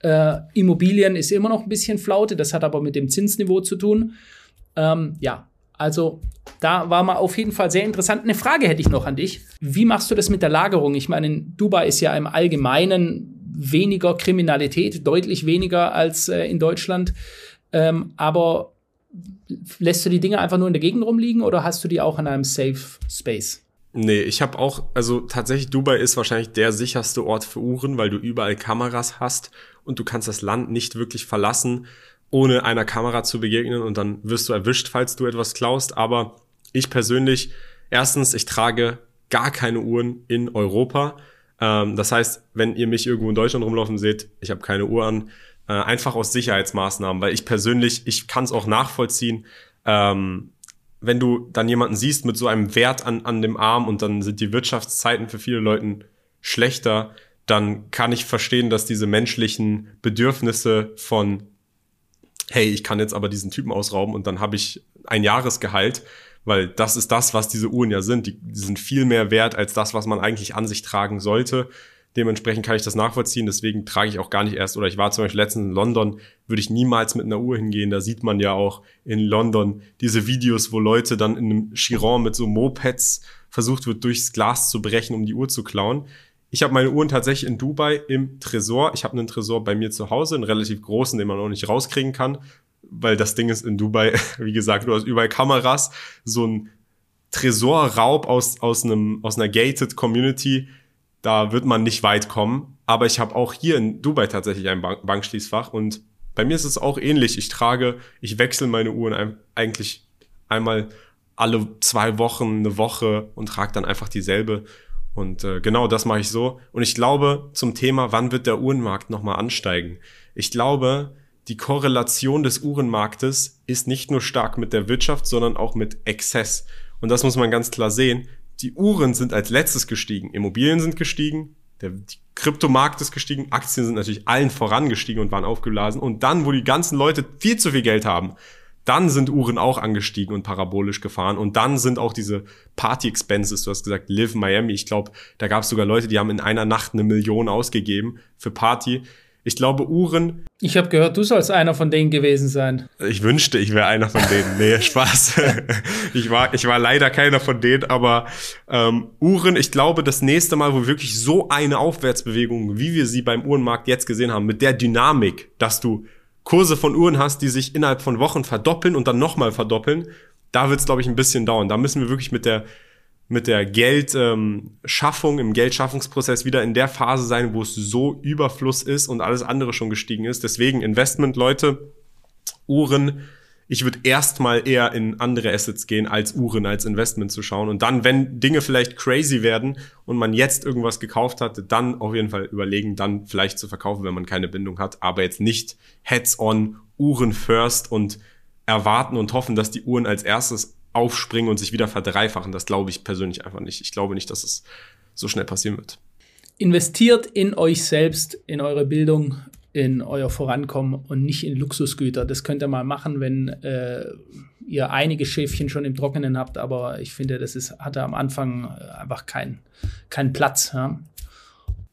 Äh, Immobilien ist immer noch ein bisschen Flaute, das hat aber mit dem Zinsniveau zu tun. Ähm, ja, also da war mal auf jeden Fall sehr interessant. Eine Frage hätte ich noch an dich. Wie machst du das mit der Lagerung? Ich meine, in Dubai ist ja im Allgemeinen weniger Kriminalität, deutlich weniger als äh, in Deutschland. Ähm, aber lässt du die Dinge einfach nur in der Gegend rumliegen oder hast du die auch in einem Safe Space? Nee, ich habe auch, also tatsächlich, Dubai ist wahrscheinlich der sicherste Ort für Uhren, weil du überall Kameras hast und du kannst das Land nicht wirklich verlassen, ohne einer Kamera zu begegnen und dann wirst du erwischt, falls du etwas klaust. Aber ich persönlich, erstens, ich trage gar keine Uhren in Europa. Ähm, das heißt, wenn ihr mich irgendwo in Deutschland rumlaufen seht, ich habe keine Uhr an, äh, einfach aus Sicherheitsmaßnahmen, weil ich persönlich, ich kann es auch nachvollziehen, ähm, wenn du dann jemanden siehst mit so einem Wert an, an dem Arm und dann sind die Wirtschaftszeiten für viele Leute schlechter, dann kann ich verstehen, dass diese menschlichen Bedürfnisse von, hey, ich kann jetzt aber diesen Typen ausrauben und dann habe ich ein Jahresgehalt, weil das ist das, was diese Uhren ja sind. Die, die sind viel mehr wert als das, was man eigentlich an sich tragen sollte. Dementsprechend kann ich das nachvollziehen. Deswegen trage ich auch gar nicht erst, oder ich war zum Beispiel letztens in London, würde ich niemals mit einer Uhr hingehen. Da sieht man ja auch in London diese Videos, wo Leute dann in einem Chiron mit so Mopeds versucht wird, durchs Glas zu brechen, um die Uhr zu klauen. Ich habe meine Uhren tatsächlich in Dubai im Tresor. Ich habe einen Tresor bei mir zu Hause, einen relativ großen, den man auch nicht rauskriegen kann weil das Ding ist in Dubai, wie gesagt, du hast überall Kameras, so ein Tresorraub aus, aus, einem, aus einer gated Community, da wird man nicht weit kommen. Aber ich habe auch hier in Dubai tatsächlich ein Bank Bankschließfach und bei mir ist es auch ähnlich. Ich trage, ich wechsle meine Uhren eigentlich einmal alle zwei Wochen, eine Woche und trage dann einfach dieselbe. Und äh, genau das mache ich so. Und ich glaube, zum Thema, wann wird der Uhrenmarkt nochmal ansteigen? Ich glaube, die Korrelation des Uhrenmarktes ist nicht nur stark mit der Wirtschaft, sondern auch mit Exzess. Und das muss man ganz klar sehen. Die Uhren sind als letztes gestiegen. Immobilien sind gestiegen, der Kryptomarkt ist gestiegen, Aktien sind natürlich allen vorangestiegen und waren aufgeblasen. Und dann, wo die ganzen Leute viel zu viel Geld haben, dann sind Uhren auch angestiegen und parabolisch gefahren. Und dann sind auch diese Party-Expenses, du hast gesagt, Live Miami. Ich glaube, da gab es sogar Leute, die haben in einer Nacht eine Million ausgegeben für Party. Ich glaube, Uhren. Ich habe gehört, du sollst einer von denen gewesen sein. Ich wünschte, ich wäre einer von denen. Nee, Spaß. ich, war, ich war leider keiner von denen, aber ähm, Uhren, ich glaube, das nächste Mal, wo wirklich so eine Aufwärtsbewegung, wie wir sie beim Uhrenmarkt jetzt gesehen haben, mit der Dynamik, dass du Kurse von Uhren hast, die sich innerhalb von Wochen verdoppeln und dann nochmal verdoppeln, da wird es, glaube ich, ein bisschen dauern. Da müssen wir wirklich mit der mit der Geldschaffung, ähm, im Geldschaffungsprozess wieder in der Phase sein, wo es so Überfluss ist und alles andere schon gestiegen ist. Deswegen Investment, Leute, Uhren. Ich würde erstmal eher in andere Assets gehen, als Uhren als Investment zu schauen. Und dann, wenn Dinge vielleicht crazy werden und man jetzt irgendwas gekauft hat, dann auf jeden Fall überlegen, dann vielleicht zu verkaufen, wenn man keine Bindung hat. Aber jetzt nicht heads on, Uhren first und erwarten und hoffen, dass die Uhren als erstes aufspringen und sich wieder verdreifachen. Das glaube ich persönlich einfach nicht. Ich glaube nicht, dass es so schnell passieren wird. Investiert in euch selbst, in eure Bildung, in euer Vorankommen und nicht in Luxusgüter. Das könnt ihr mal machen, wenn äh, ihr einige Schäfchen schon im Trockenen habt, aber ich finde, das ist, hatte am Anfang äh, einfach keinen kein Platz. Ja?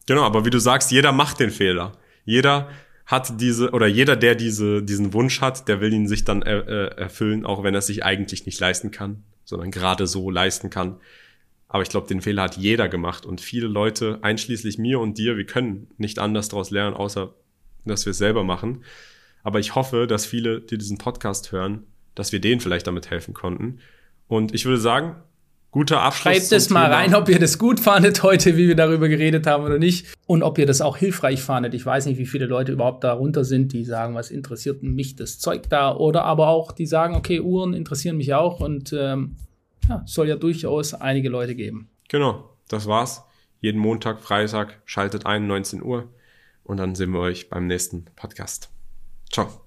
Genau, aber wie du sagst, jeder macht den Fehler. Jeder hat diese, oder jeder, der diese, diesen Wunsch hat, der will ihn sich dann er, äh, erfüllen, auch wenn er es sich eigentlich nicht leisten kann, sondern gerade so leisten kann. Aber ich glaube, den Fehler hat jeder gemacht und viele Leute, einschließlich mir und dir, wir können nicht anders daraus lernen, außer dass wir es selber machen. Aber ich hoffe, dass viele, die diesen Podcast hören, dass wir denen vielleicht damit helfen konnten. Und ich würde sagen, Guter Abschluss. Schreibt es mal Thema. rein, ob ihr das gut fandet heute, wie wir darüber geredet haben oder nicht. Und ob ihr das auch hilfreich fandet. Ich weiß nicht, wie viele Leute überhaupt darunter sind, die sagen, was interessiert mich das Zeug da? Oder aber auch, die sagen, okay, Uhren interessieren mich auch und ähm, ja, soll ja durchaus einige Leute geben. Genau, das war's. jeden Montag, Freitag, schaltet ein, 19 Uhr. Und dann sehen wir euch beim nächsten Podcast. Ciao.